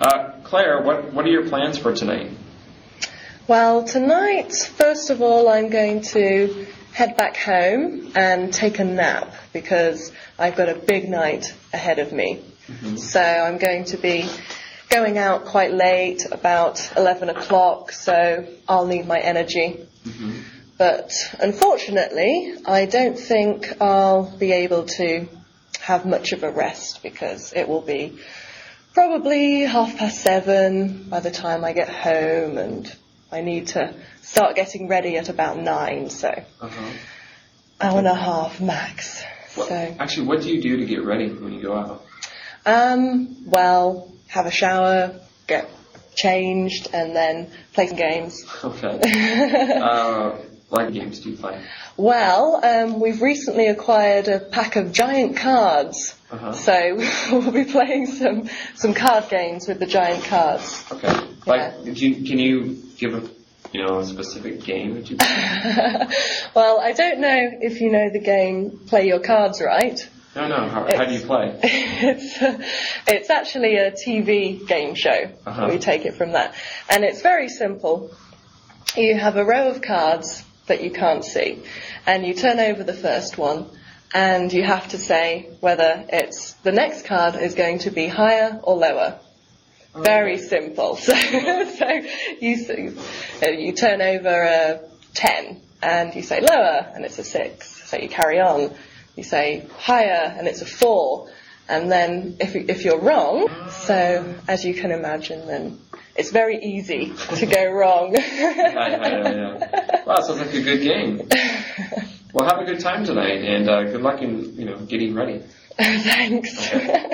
Uh, Clare, what, what are your plans for tonight? Well, tonight, first of all, I'm going to head back home and take a nap because I've got a big night ahead of me. So I'm going to be going out quite late, about 11 o'clock, so I'll need my energy. But unfortunately, I don't think I'll be able to have much of a rest because it will be probably half past seven by the time I get home and I need to start getting ready at about nine, so Uh-huh. hour and a half max. What, So, actually, what do you do to get ready when you go out? um, well, have a shower, get changed, and then play some games. Okay. uh, what games do you play? Well, um, we've recently acquired a pack of giant cards, Uh-huh. so we'll be playing some some card games with the giant cards. Okay. Like, do you, can you give a, you know, a specific game that you play? well, I don't know if you know the game Play Your Cards Right. No, no. How, how do you play? it's it's actually a TV game show. Uh-huh. We take it from that, and it's very simple. You have a row of cards that you can't see, and you turn over the first one, and you have to say whether it's the next card is going to be higher or lower. Very simple. So, so you uh, you turn over a ten, and you say lower, and it's a six. So you carry on. You say higher, and it's a four. And then if, if you're wrong, so as you can imagine, then it's very easy to go wrong. Yeah, yeah, yeah. Wow, sounds like a good game. Well, have a good time tonight, and uh, good luck in, you know, getting ready. Thanks. Okay.